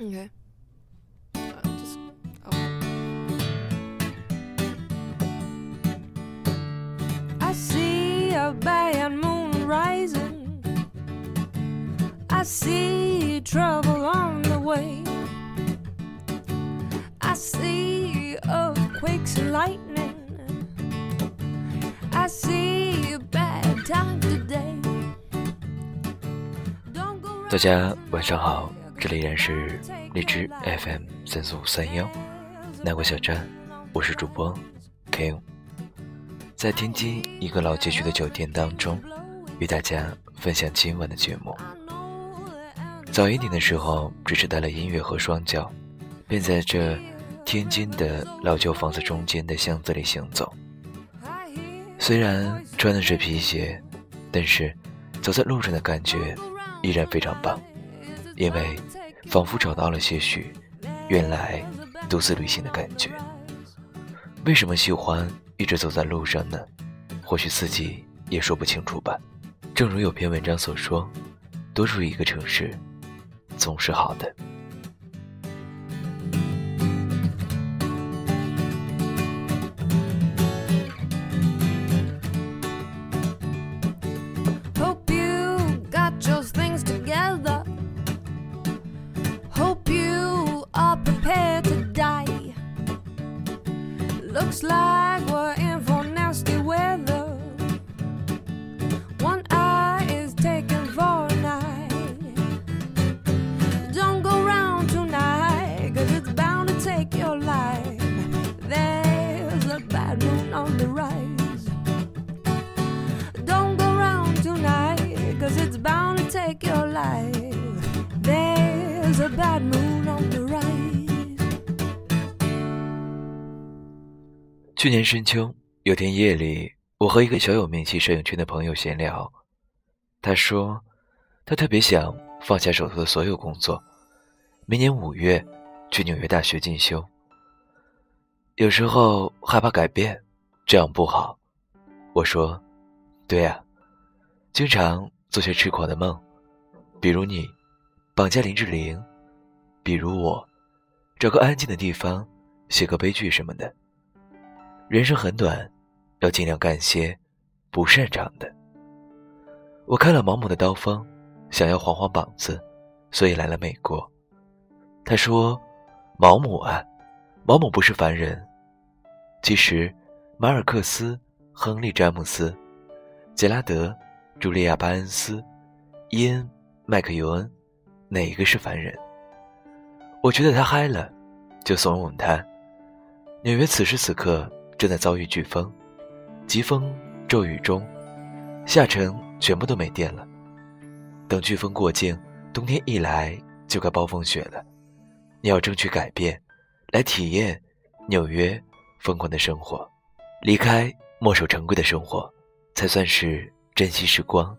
Okay. Uh, just, oh. I see a bad moon rising. I see trouble on the way. I see earthquakes and lightning. I see a bad time today. Don't go 大家晚上好， 这里依然是荔枝 FM 三四五三幺南国小站，我是主播 K 在天津一个老街区的酒店当中，与大家分享今晚的节目。早一点的时候，只是带了音乐和双脚，便在这天津的老旧房子中间的巷子里行走。虽然穿的是皮鞋，但是走在路上的感觉依然非常棒，因为仿佛找到了些许原来独自旅行的感觉。为什么喜欢一直走在路上呢？或许自己也说不清楚吧。正如有篇文章所说，多住一个城市总是好的。Looks like we're in for nasty weather. One eye is taken for a night. Don't go round tonight, cause it's bound to take your life. There's a bad moon on the rise. Don't go round tonight, cause it's bound to take your life. There's a bad moon 去年深秋，有天夜里，我和一个小有名气摄影圈的朋友闲聊。他说，他特别想放下手头的所有工作，明年五月去纽约大学进修。有时候害怕改变，这样不好。我说，对呀、经常做些痴狂的梦，比如你绑架林志玲，比如我找个安静的地方写个悲剧什么的。人生很短，要尽量干些不擅长的。我看了毛姆的刀锋，想要晃晃膀子，所以来了美国。他说：“毛姆啊，毛姆不是凡人。其实，马尔克斯、亨利·詹姆斯、杰拉德、茱莉亚·巴恩斯、伊恩·麦克尤恩，哪一个是凡人？”我觉得他嗨了，就怂恿他。纽约此时此刻。正在遭遇飓风，疾风骤雨中，下沉全部都没电了。等飓风过境，冬天一来就该暴风雪了。你要争取改变，来体验纽约疯狂的生活，离开墨守成规的生活，才算是珍惜时光。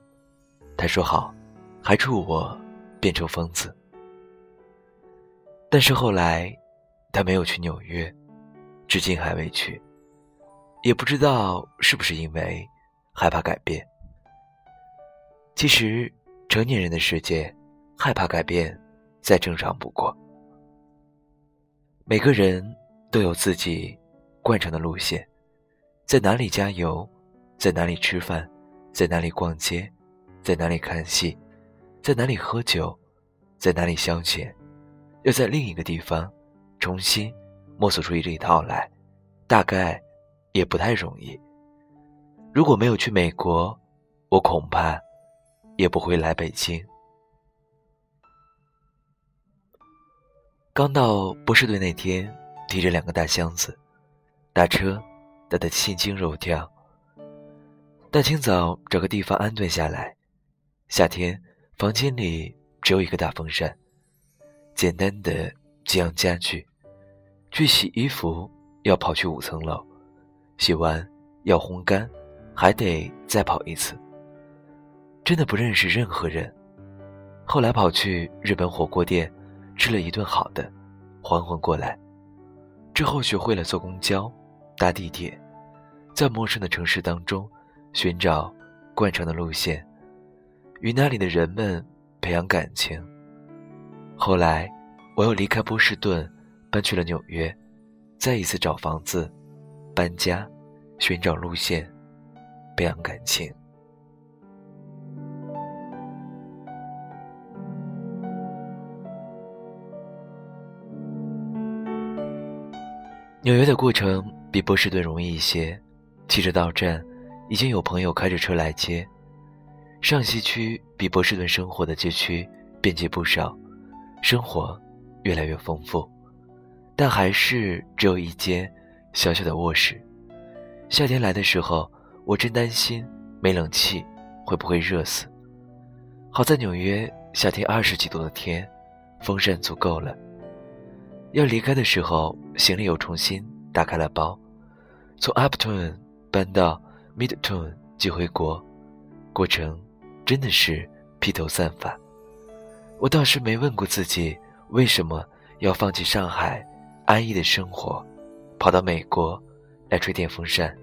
他说好，还祝我变成疯子。但是后来，他没有去纽约，至今还未去。也不知道是不是因为害怕改变。其实，成年人的世界，害怕改变再正常不过。每个人都有自己惯常的路线，在哪里加油，在哪里吃饭，在哪里逛街，在哪里看戏，在哪里喝酒，在哪里消遣，要在另一个地方重新摸索出一这一套来，大概。也不太容易。如果没有去美国，我恐怕也不会来北京。刚到波士顿那天，提着两个大箱子，打车打得心惊肉跳。大清早找个地方安顿下来。夏天房间里只有一个大风扇，简单的几样家具。去洗衣服要跑去五层楼。洗完要烘干，还得再跑一次。真的不认识任何人。后来跑去日本火锅店，吃了一顿好的，缓缓过来。之后学会了坐公交、搭地铁，在陌生的城市当中寻找惯常的路线，与那里的人们培养感情。后来我又离开波士顿，搬去了纽约，再一次找房子、搬家、寻找路线、培养感情。纽约的过程比波士顿容易一些，汽车到站，已经有朋友开着车来接。上西区比波士顿生活的街区便捷不少，生活越来越丰富，但还是只有一间小小的卧室。夏天来的时候，我真担心没冷气会不会热死。好在纽约夏天二十几度的天，风扇足够了。要离开的时候，行李又重新打开了包，从 Uptown 搬到 Midtown 寄回国，过程真的是披头散发。我倒是没问过自己为什么要放弃上海安逸的生活，跑到美国来吹电风扇。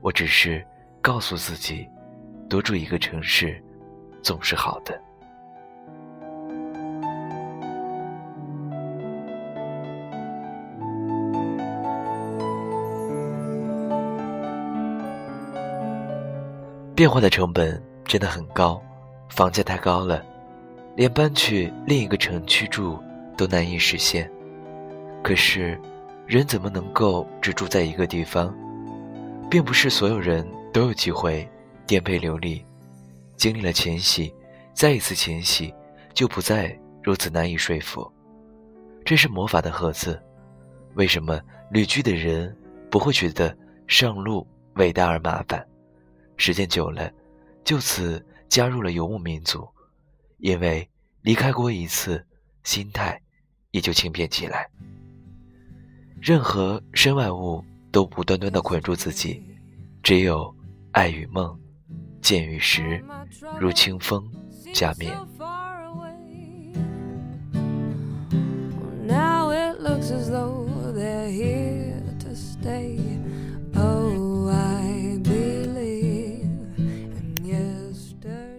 我只是告诉自己，多住一个城市总是好的。变化的成本真的很高，房价太高了，连搬去另一个城区住都难以实现。可是，人怎么能够只住在一个地方？并不是所有人都有机会颠沛流离，经历了迁徙，再一次迁徙，就不再如此难以说服。这是魔法的盒子，为什么旅居的人不会觉得上路伟大而麻烦？时间久了，就此加入了游牧民族，因为离开过一次，心态也就轻便起来。任何身外物都不端端的捆住自己，只有爱与梦，见与识，如清风加冕。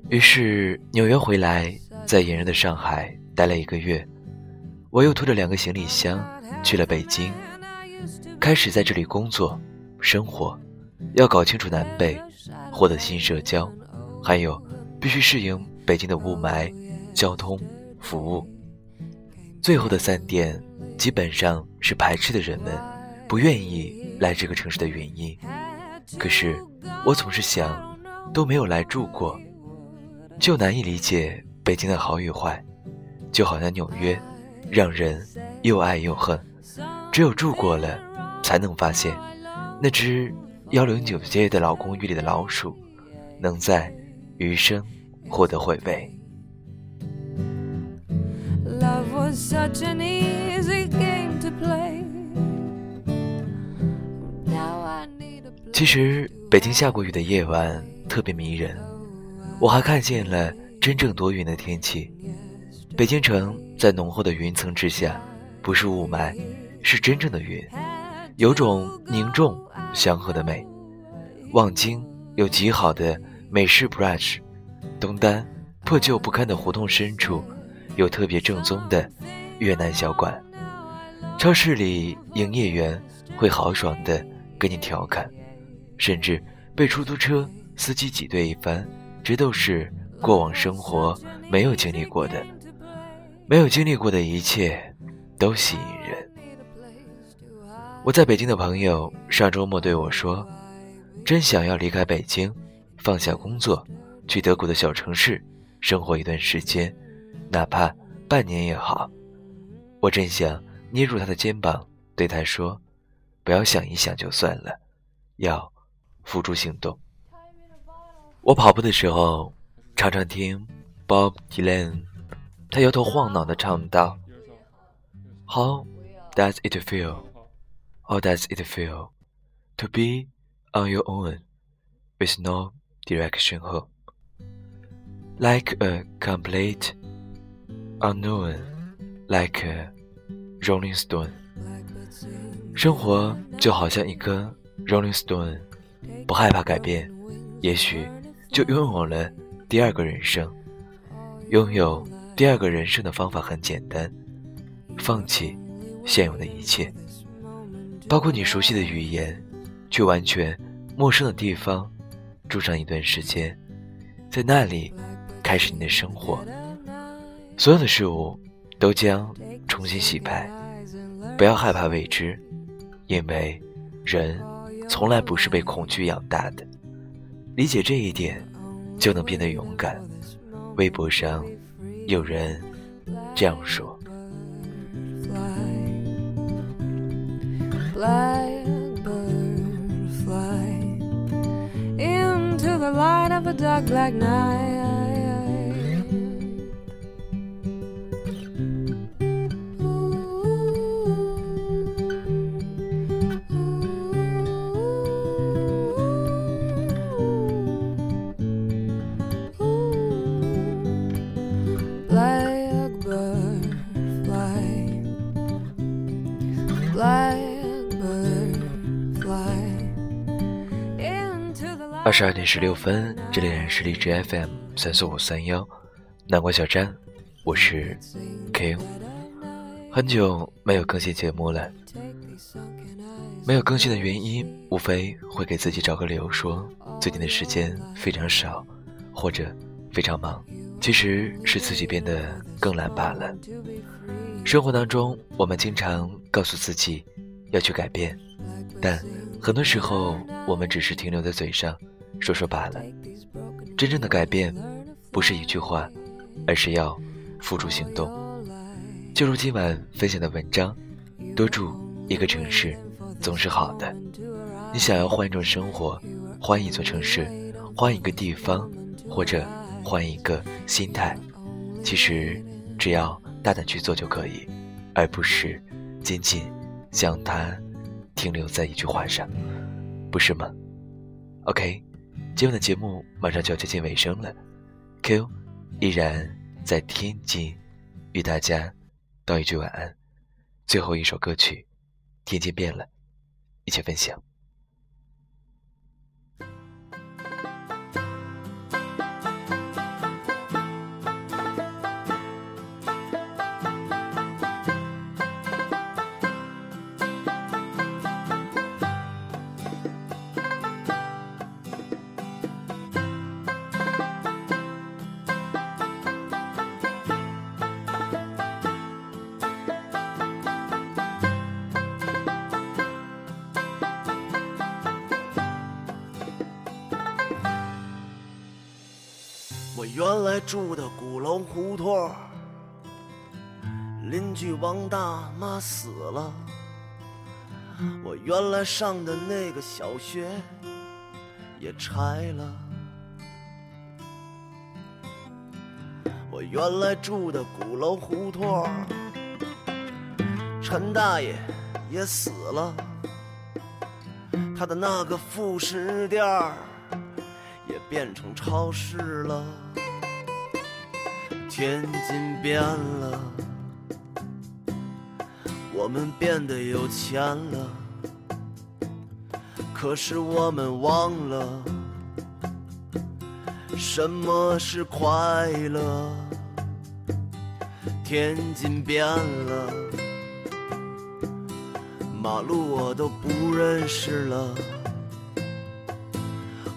于是纽约回来，在炎热的上海待了一个月，我又拖着两个行李箱去了北京，开始在这里工作、生活，要搞清楚南北，获得新社交，还有必须适应北京的雾霾、交通、服务。最后的三点基本上是排斥的人们不愿意来这个城市的原因。可是我总是想，都没有来住过。就难以理解北京的好与坏，就好像纽约，让人又爱又恨。只有住过了，才能发现，那只幺零九街的老公寓里的老鼠，能在余生获得回味。其实，北京下过雨的夜晚特别迷人。我还看见了真正多云的天气，北京城在浓厚的云层之下，不是雾霾，是真正的云，有种凝重祥和的美。望京有极好的美式 brunch，东单破旧不堪的胡同深处，有特别正宗的越南小馆。超市里营业员会豪爽地跟你调侃，甚至被出租车司机挤兑一番。这都是过往生活没有经历过的，没有经历过的一切都吸引人。我在北京的朋友上周末对我说：“真想要离开北京，放下工作，去德国的小城市生活一段时间，哪怕半年也好。”我真想捏住他的肩膀，对他说：“不要想一想就算了，要付诸行动。”我跑步的时候，常常听 Bob Dylan，他摇头晃脑地唱道：“How does it feel? How does it feel to be on your own with no direction home, like a complete unknown, like a Rolling Stone？” 生活就好像一颗 Rolling Stone，不害怕改变，也许。就拥有了第二个人生。拥有第二个人生的方法很简单， 放弃现有的一切， 包括你熟悉的语言，去完全陌生的地方住上一段时间，在那里开始你的生活。所有的事物都将重新洗牌，不要害怕未知，因为人从来不是被恐惧养大的。理解这一点，就能变得勇敢。微博上有人这样说。Blackbird fly into the light of a dark black night. 二十二点十六分，这里是荔枝 FM 三四五三幺，南瓜小站，我是 K。很久没有更新节目了，没有更新的原因，无非会给自己找个理由说最近的时间非常少，或者非常忙。其实是自己变得更懒罢了。生活当中，我们经常告诉自己要去改变，但很多时候我们只是停留在嘴上说说罢了。真正的改变，不是一句话，而是要付诸行动。就如今晚分享的文章，多住一个城市总是好的。你想要换一种生活，换一座城市，换一个地方，或者换一个心态，其实只要大胆去做就可以，而不是仅仅将它停留在一句话上，不是吗？OK，今晚的节目马上就要接近尾声了，Q 依然在天津与大家道一句晚安。最后一首歌曲《天津变了》，一起分享。原来住的鼓楼胡同，邻居王大妈死了。我原来上的那个小学也拆了。我原来住的鼓楼胡同，陈大爷也死了。他的那个副食店也变成超市了。天津变了，我们变得有钱了，可是我们忘了什么是快乐。天津变了，马路我都不认识了。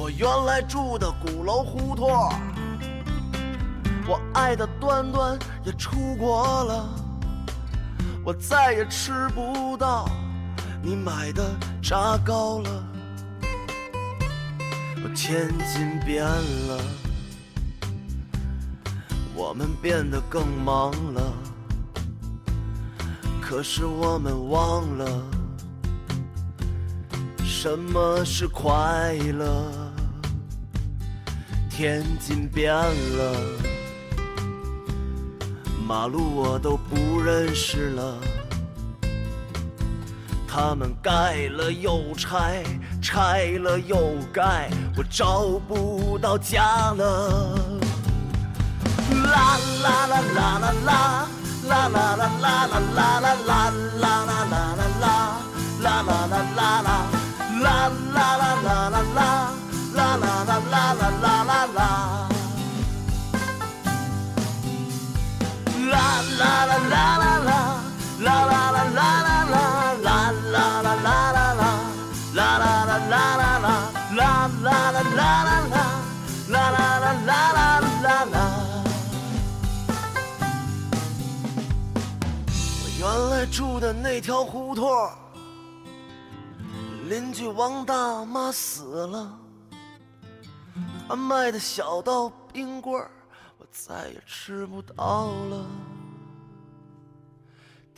我原来住的鼓楼胡同，我爱的端端也出国了。我再也吃不到你买的炸糕了。天津变了，我们变得更忙了，可是我们忘了什么是快乐。天津变了，马路我都不认识了，他们盖了又拆。拆了又盖，我找不到家了。啦啦啦啦啦啦，啦啦啦啦啦啦啦啦啦啦啦啦啦啦，啦啦啦，啦啦啦啦啦，啦啦啦啦啦，啦啦啦啦啦，啦啦啦啦啦，啦啦啦啦啦啦，啦啦啦啦啦啦。我原来住的那条胡同，邻居王大妈死了，他卖的小刀冰棍我再也吃不到了。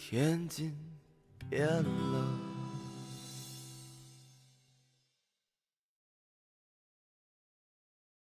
天津变了。